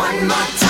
one more time.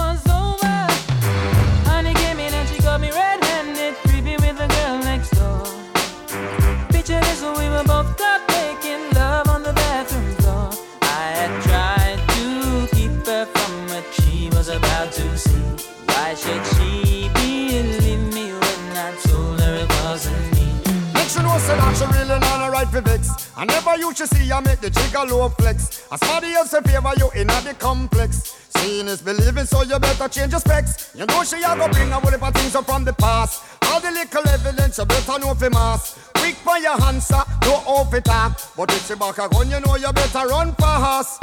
I never used to see her make the jigger low flex. As somebody else in favor you in the complex. Seeing is believing, so you better change your specs. You know she a go bring a whole heap of things up from the past. All the little evidence you better know for mass. Quick for your answer, no off it talk. But if she back a gun, you know you better run fast.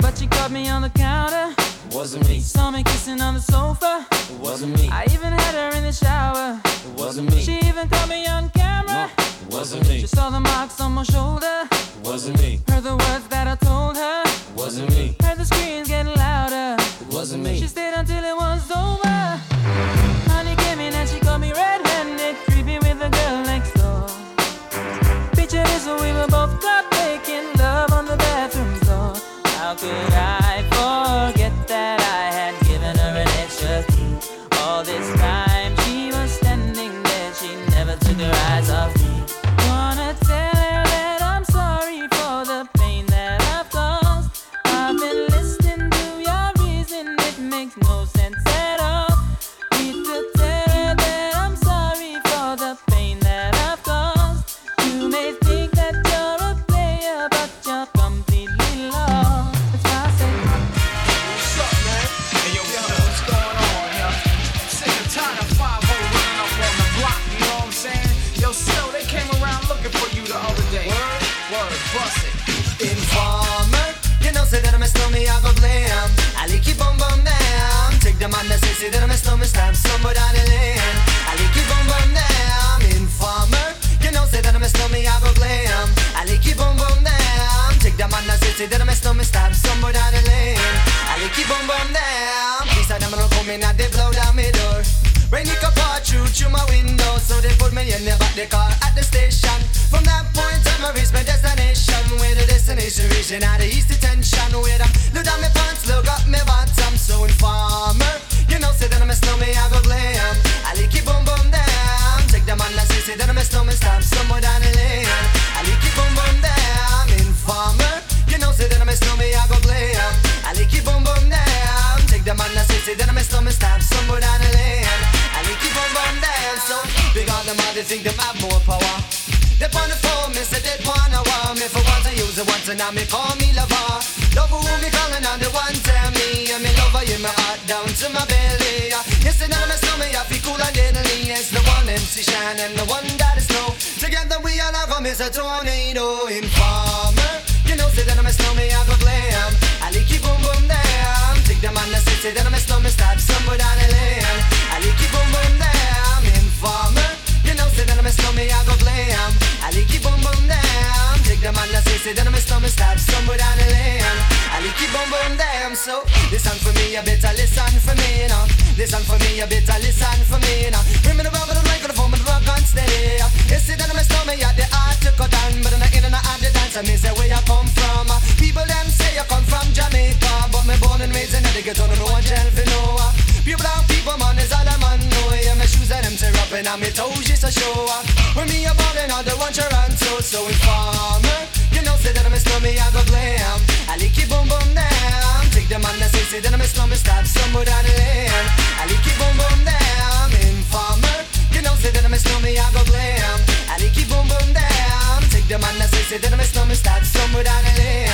But she caught me on the counter. Wasn't me. Saw me kissing on the sofa. Wasn't me. I even had her in the shower. It wasn't me. She even caught me on camera. No, Wasn't me. She saw the marks on my shoulder. Wasn't me. Heard the words that I told her. Wasn't me. Heard the screams getting louder. It Wasn't me. She stayed until it was over. Say that I'm a stomach stab, somewhere down the lane. I like it boom boom them So listen for me, you better listen for me now. Listen for me, you better listen for me now. Bring me the rubber, the microphone, but the rock on steady. You see that I'm a stomach, yeah, the art to cut down, but in the in and out the dance, I me say where you come from. People them say you come from Jamaica, but me born and raised in the ghetto, no one tell for no. Uh. Pure brown people, man, is all I'm on. No, yeah, my shoes and them tear up, and my toes just a show. Uh. When me a ballin', all the one Toronto, so informer me, I go blam. I lick it, boom, boom, down. Take the man that say it, then I'm a slumber, stab somewhere down the lane. I lick it, boom, boom, down. Informer, you know, say that I'm a slumber, I go blam. I lick it, boom, boom, down. Take the man that say it, then I'm a slumber, stab somewhere down the lane.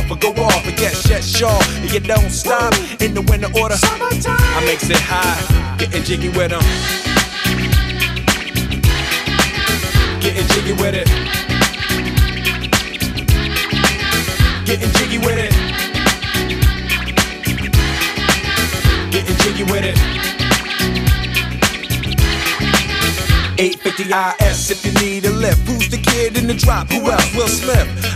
or go off. And get shut shaw. And you don't stop in the winter order. Summertime. I makes it high, getting jiggy with them. Getting jiggy with it. Getting jiggy with it. Getting jiggy with it. 850 IS if you need a lift. Who's the kid in the drop? Who else? Will Smith.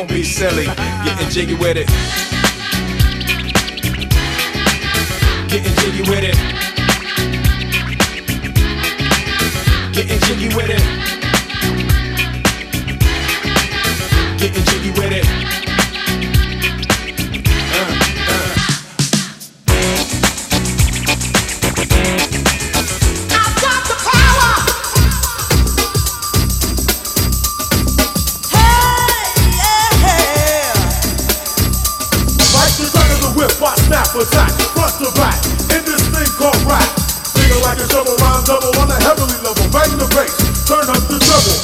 Don't be silly. Getting jiggy with it. Getting jiggy with it. Getting jiggy with it. Getting jiggy with it. Attack, front to back, in this thing called rap. Feel like a shovel, rhyme double on a heavily level, bang the bass, turn up the.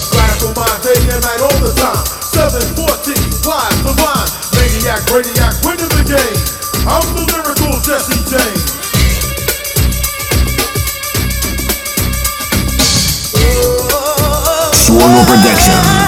Blast for mine day and night all the time. 714, flies the line, maniac, radiac, winning the game. I'm the lyrical Jesse James. Suono Productions.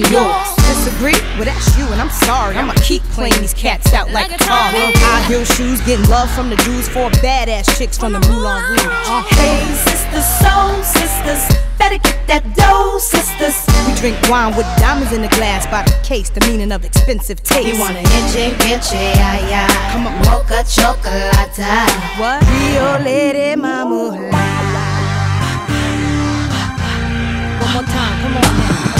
than yours. Disagree? Well, that's you, and I'm sorry. I'ma keep playing these cats out like a car. High heel shoes, getting love from the dudes, four badass chicks from the Moulin Rouge. Uh-huh. Hey, sisters, soul sisters, better get that dough, sisters. We drink wine with diamonds in the glass by the case, the meaning of expensive taste. You wanna inche, inche, ay, ay. Come on, mocha chocolate. What? Rio Lady Mama. One more time, come on now.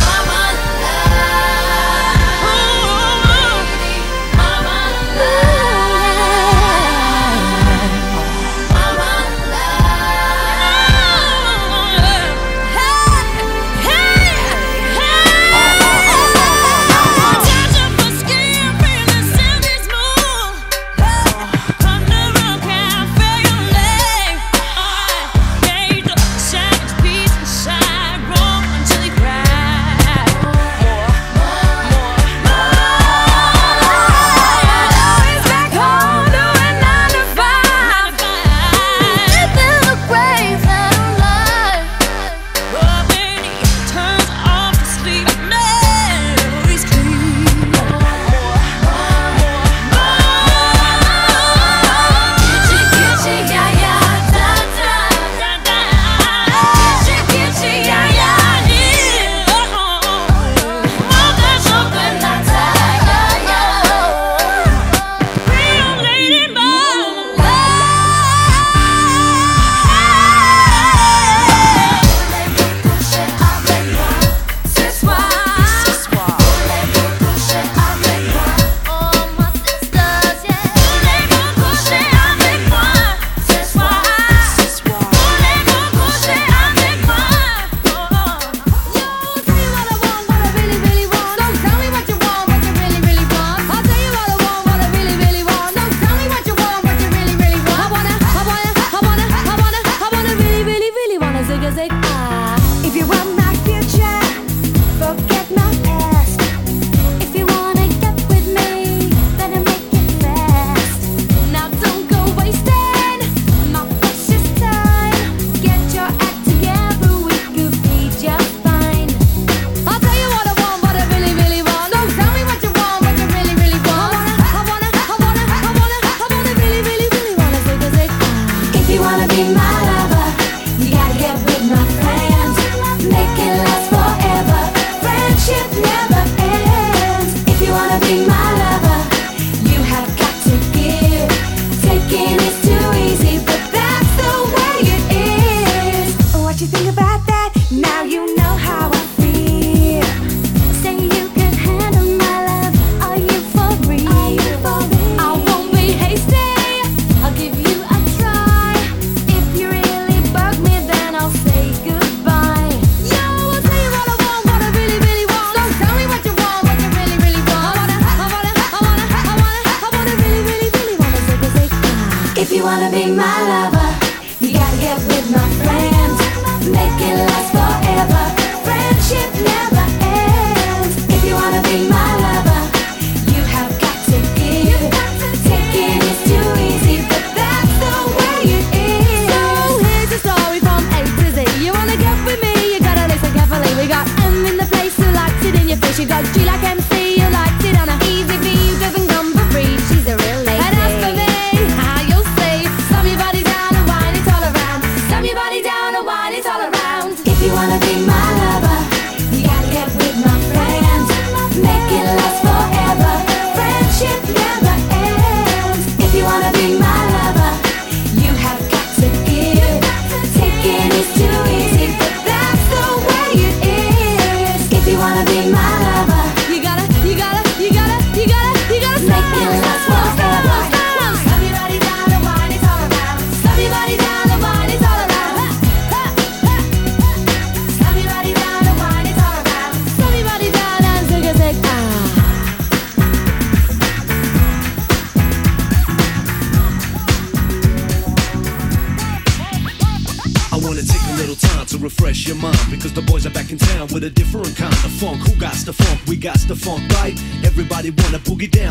she does, she like him.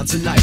tonight.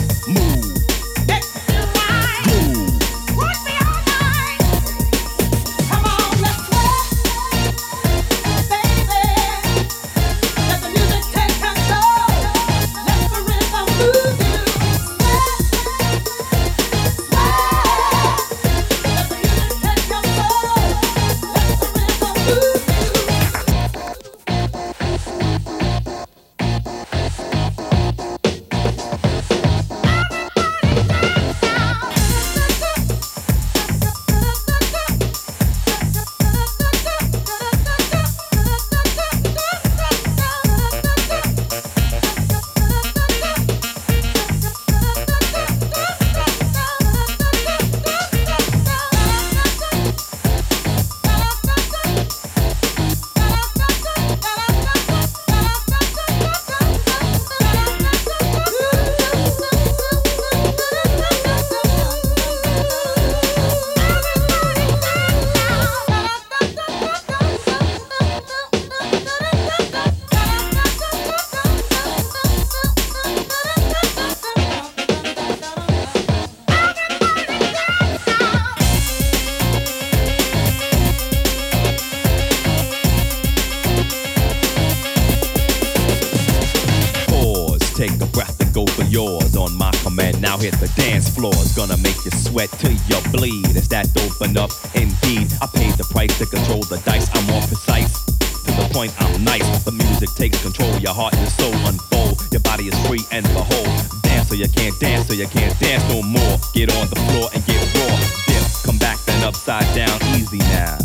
to control the dice. I'm more precise. To the point, I'm nice. The music takes control. Your heart and soul unfold. Your body is free and behold. Dance so you can't dance, so you can't dance no more. Get on the floor and get raw. Dip, come back then upside down. Easy now.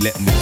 Let me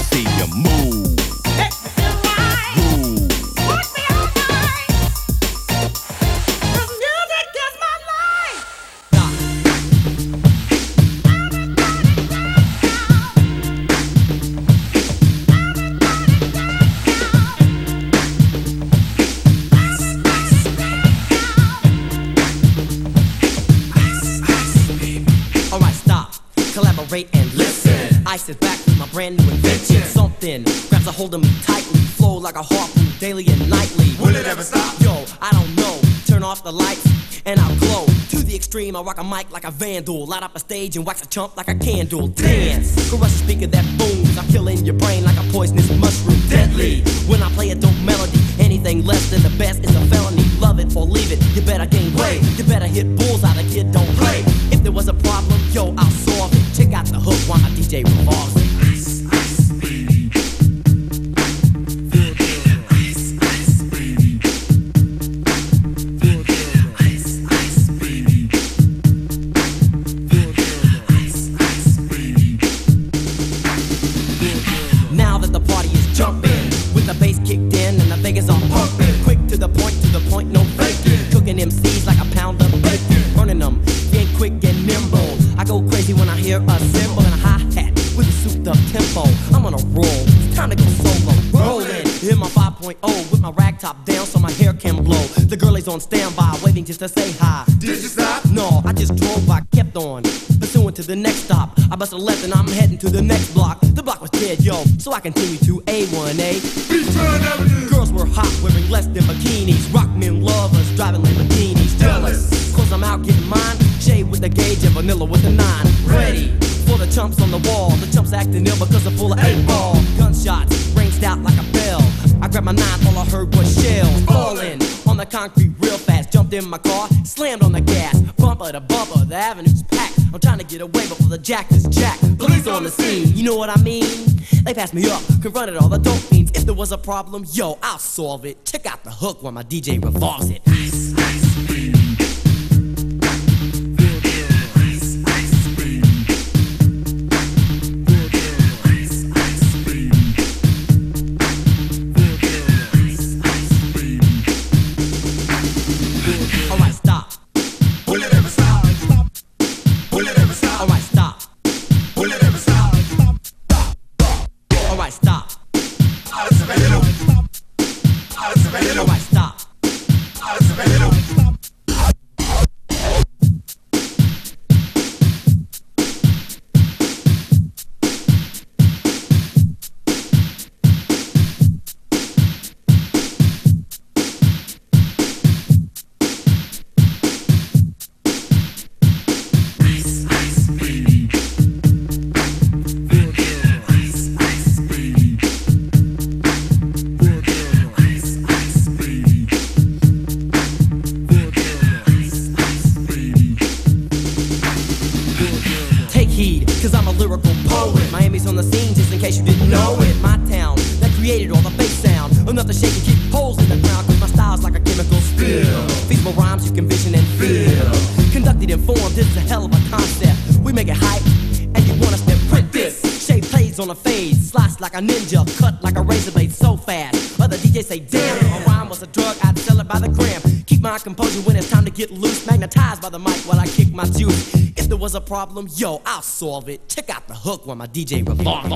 like a vandal. Light up a stage and wax a chump like a candle. Dance, crush a speaker that booms. I'm killing your brain like a poisonous mushroom. Deadly. When I play a dope melody, my hair can blow. The girl is on standby, waiting just to say hi. Did you stop? No, I just drove by, kept on. Pursuing to the next stop. I bust a left and I'm heading to the next block. The block was dead, yo, so I continue to A1A. Girls were hot, wearing less than bikinis. Rock men lovers, driving Lamborghinis. Jealous, cause I'm out getting mine. Shade with the gauge and vanilla with the nine. Ready for the chumps on the wall. The chumps acting ill because they're full of eight ball. Gunshots ranged out like a bell. I grabbed my knife, all I heard was shells the concrete real fast. Jumped in my car, slammed on the gas, bumper to bumper. The avenue's packed. I'm trying to get away before the jack is jacked. Police on the scene, you know what I mean? They passed me up, confronted all the dope fiends. If there was a problem, yo, I'll solve it. Check out the hook while my DJ revolves it. Conducted in form, this is a hell of a concept. We make it hype, and you want us to print this. Shape plays on a fade, slice like a ninja, cut like a razor blade so fast. Other DJs say, damn, if a rhyme was a drug, I'd sell it by the gram. Keep my composure when it's time to get loose. Magnetized by the mic while I kick my juice. If there was a problem, yo, I'll solve it. Check out the hook while my DJ revolves.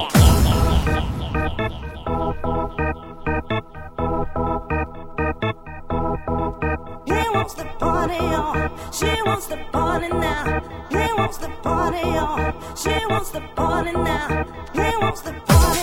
Party on. She wants the party now. He wants the party on. She wants the party now. He wants the party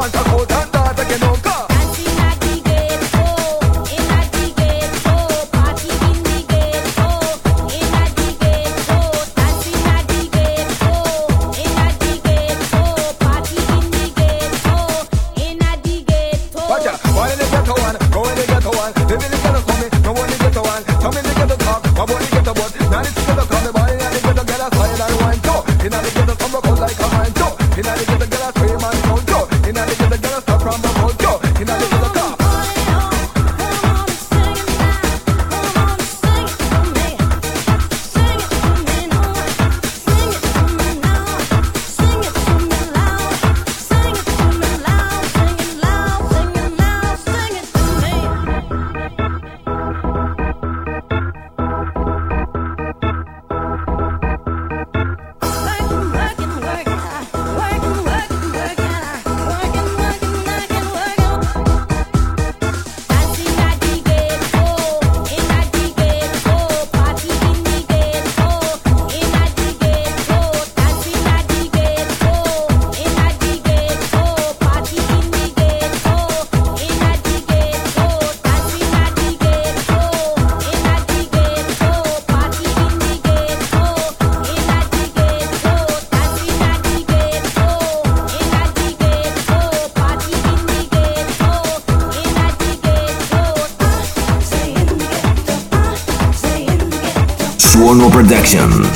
people jump and talk Suono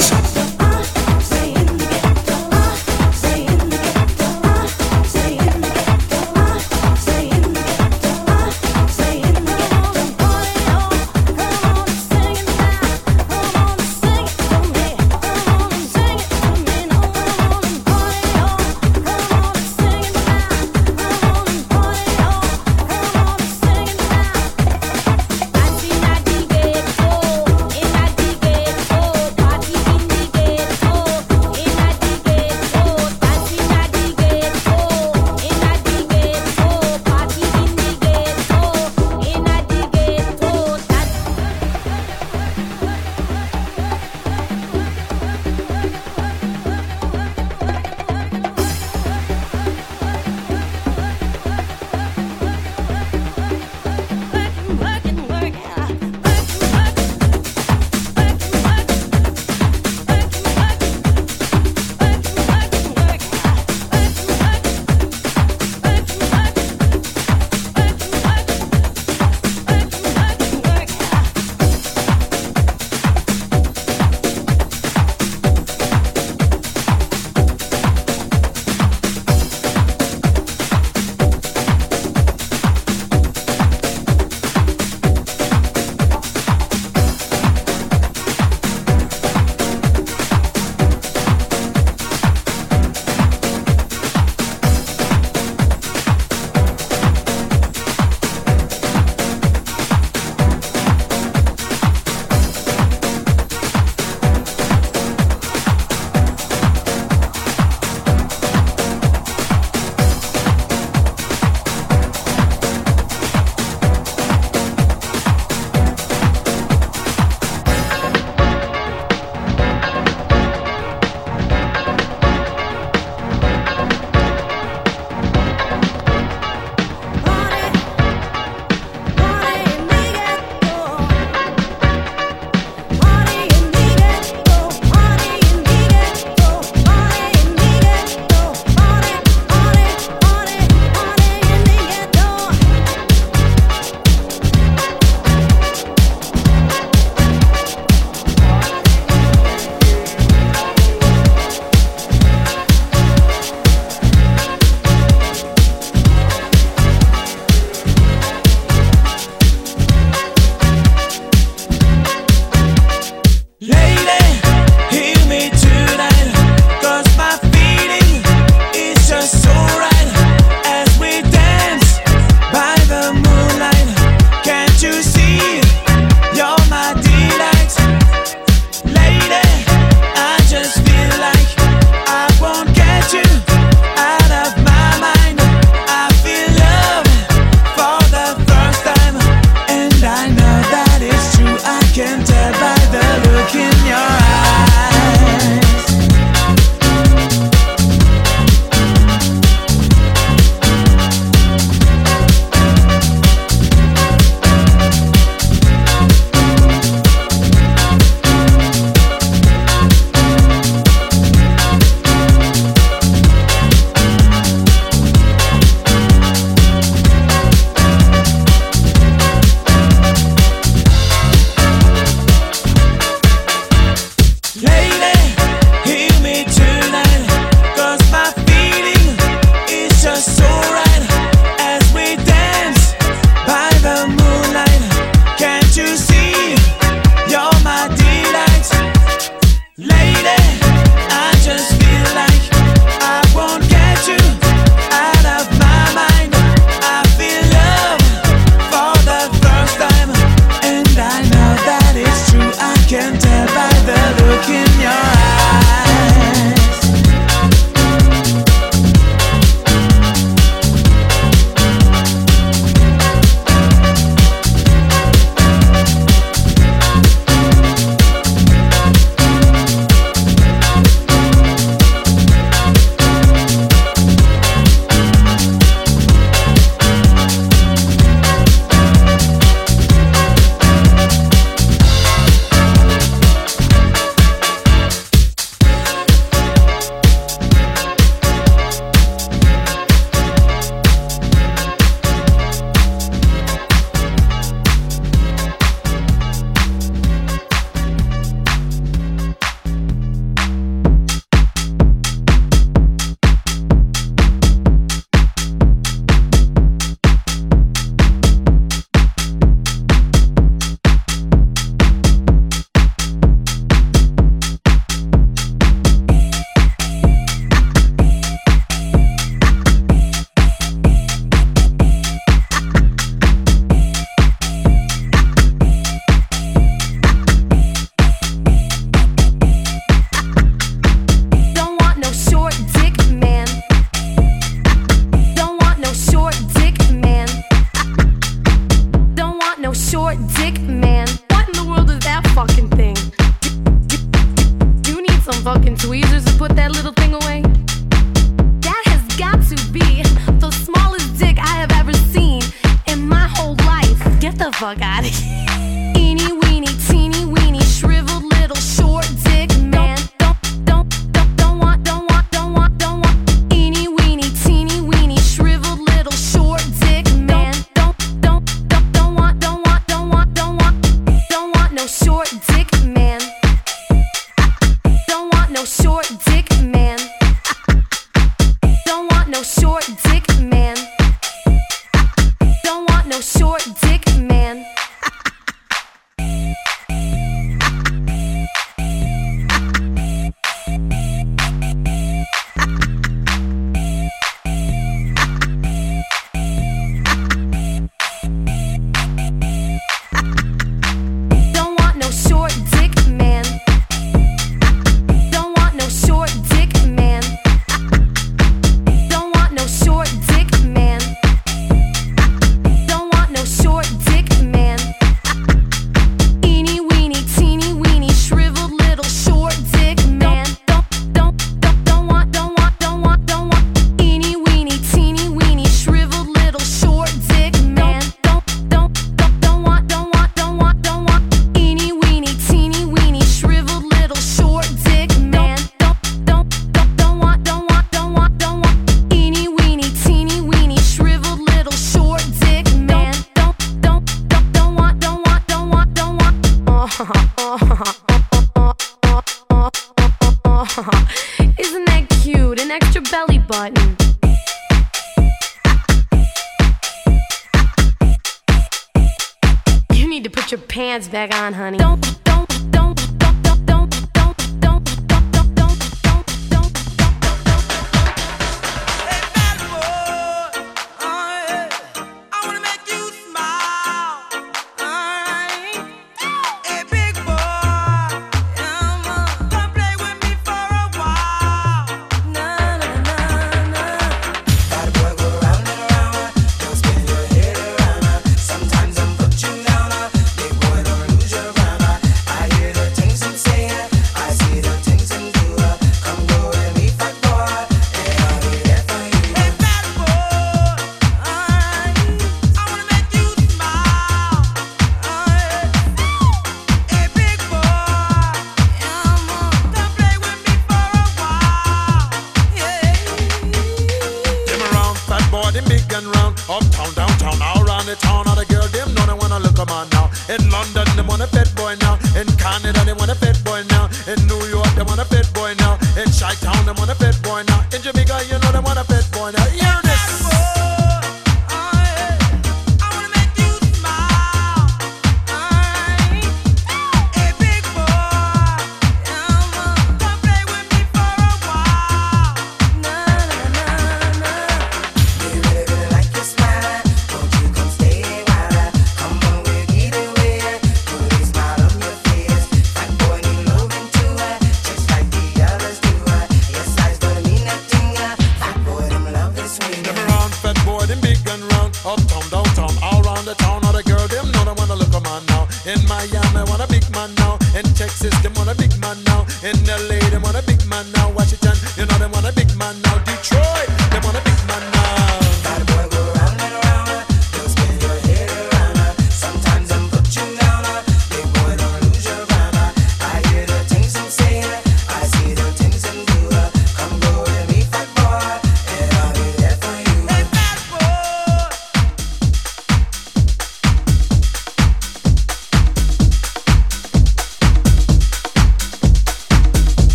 vulgáris.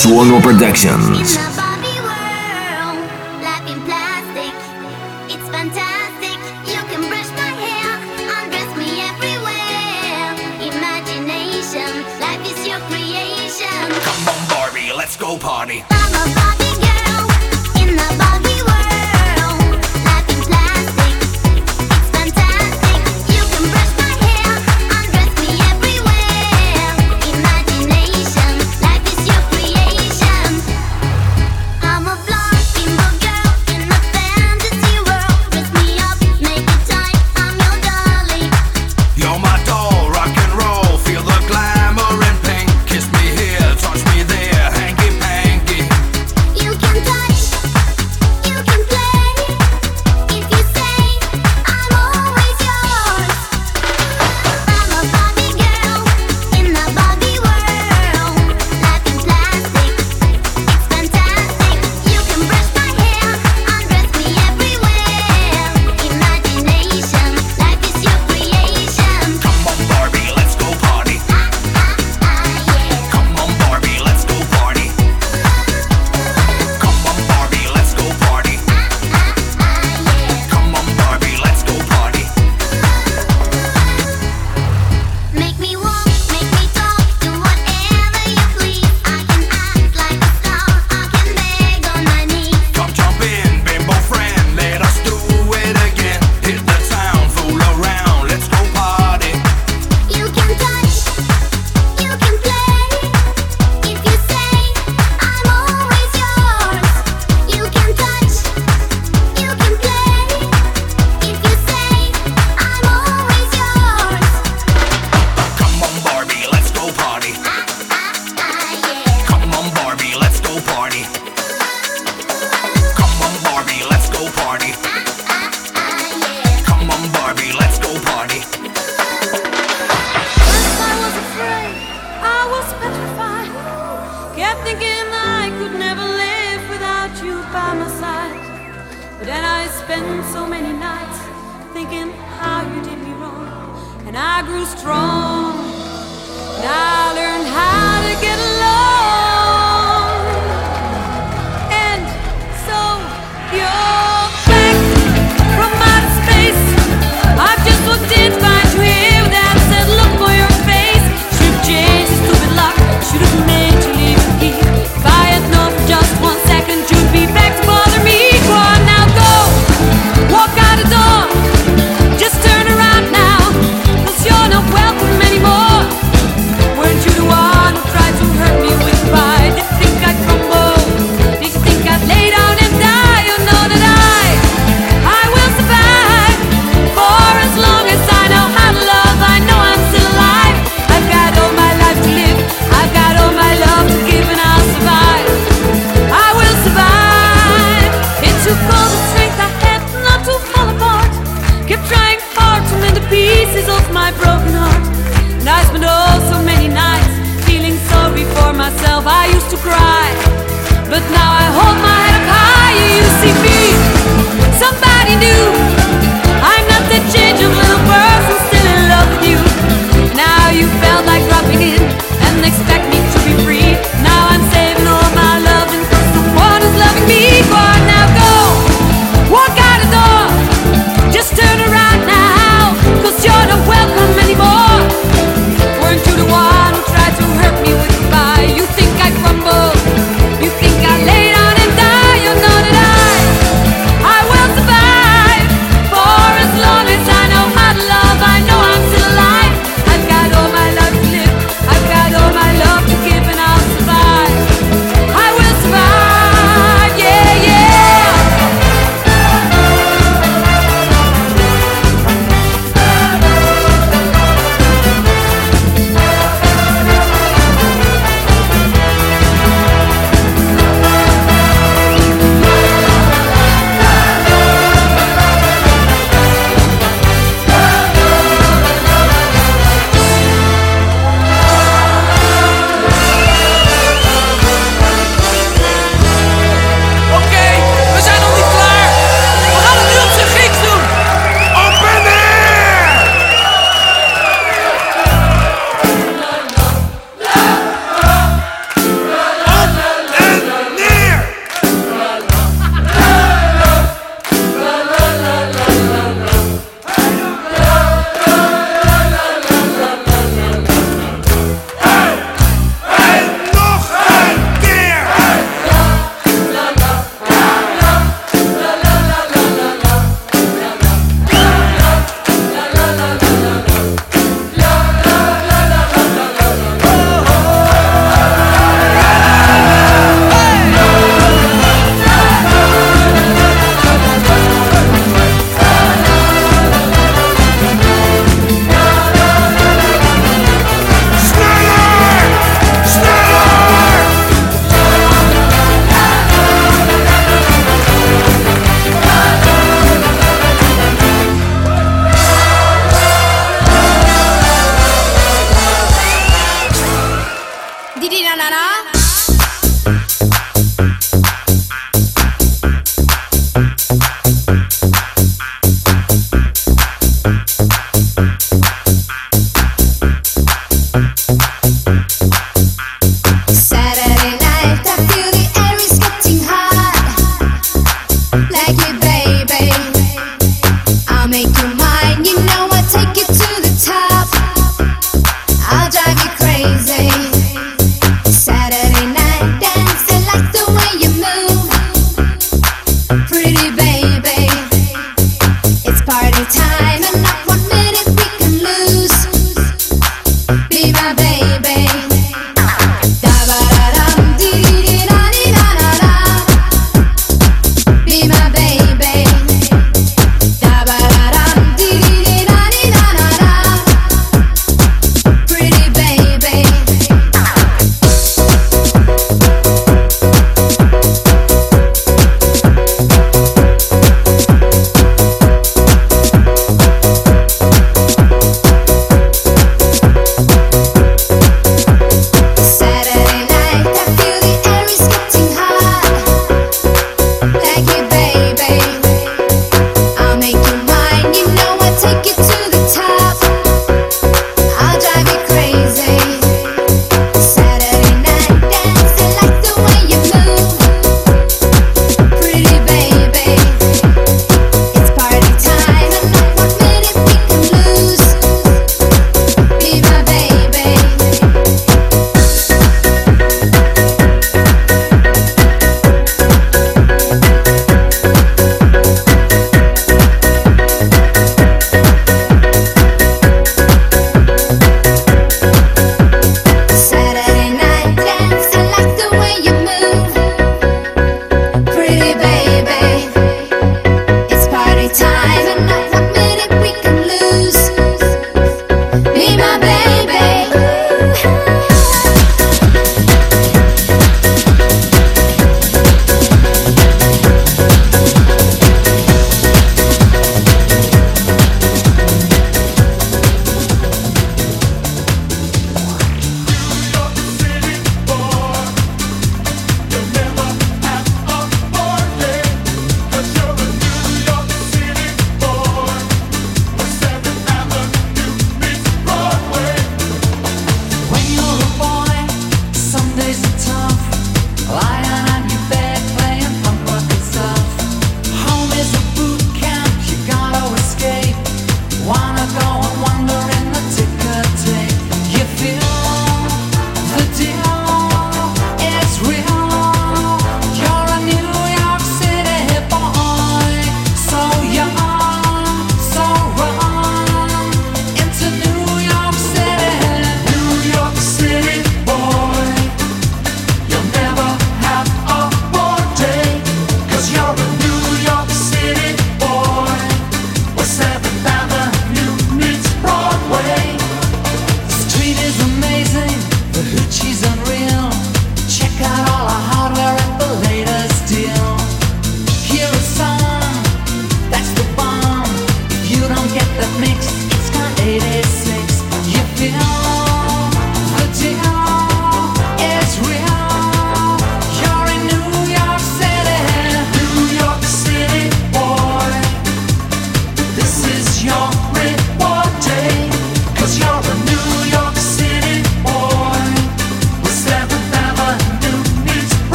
Suono Productions. But then I spent so many nights thinking how you did me wrong, and I grew strong. Now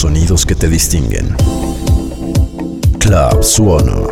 sonidos que te distinguen. Club Suono.